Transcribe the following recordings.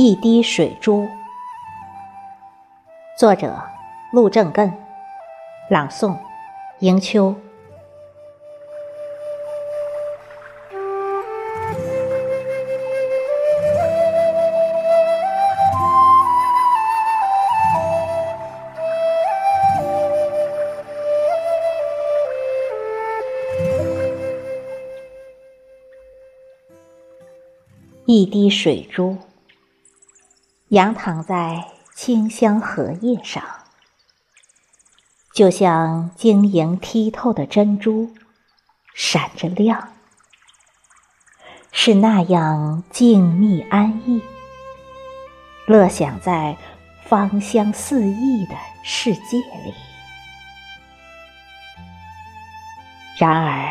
一滴水珠，作者陆正根，朗诵迎秋。一滴水珠。仰躺在清香荷叶上，就像晶莹剔透的珍珠，闪着亮，是那样静谧安逸，乐享在芳香四溢的世界里。然而，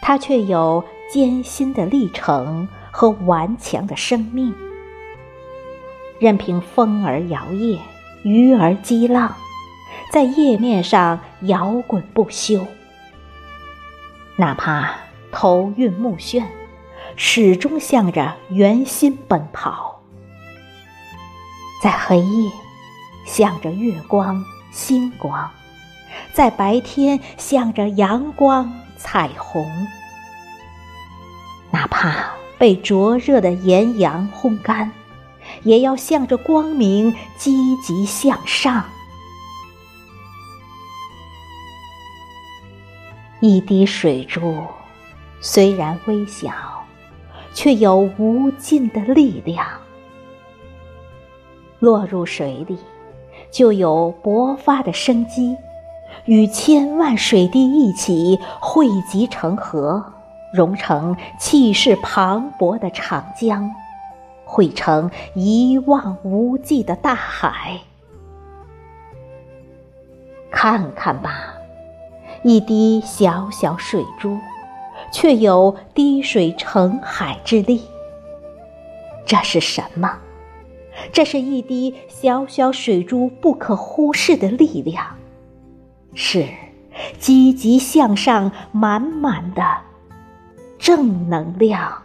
它却有艰辛的历程和顽强的生命。任凭风儿摇曳，鱼儿激浪，在叶面上摇滚不休。哪怕头晕目眩，始终向着圆心奔跑。在黑夜，向着月光、星光；在白天，向着阳光、彩虹。哪怕被灼热的炎阳烘干。也要向着光明积极向上。一滴水珠，虽然微小，却有无尽的力量。落入水里，就有勃发的生机，与千万水滴一起汇集成河，融成气势磅礴的长江。汇成一望无际的大海。看看吧，一滴小小水珠，却有滴水成海之力。这是什么？这是一滴小小水珠不可忽视的力量，是积极向上、满满的正能量。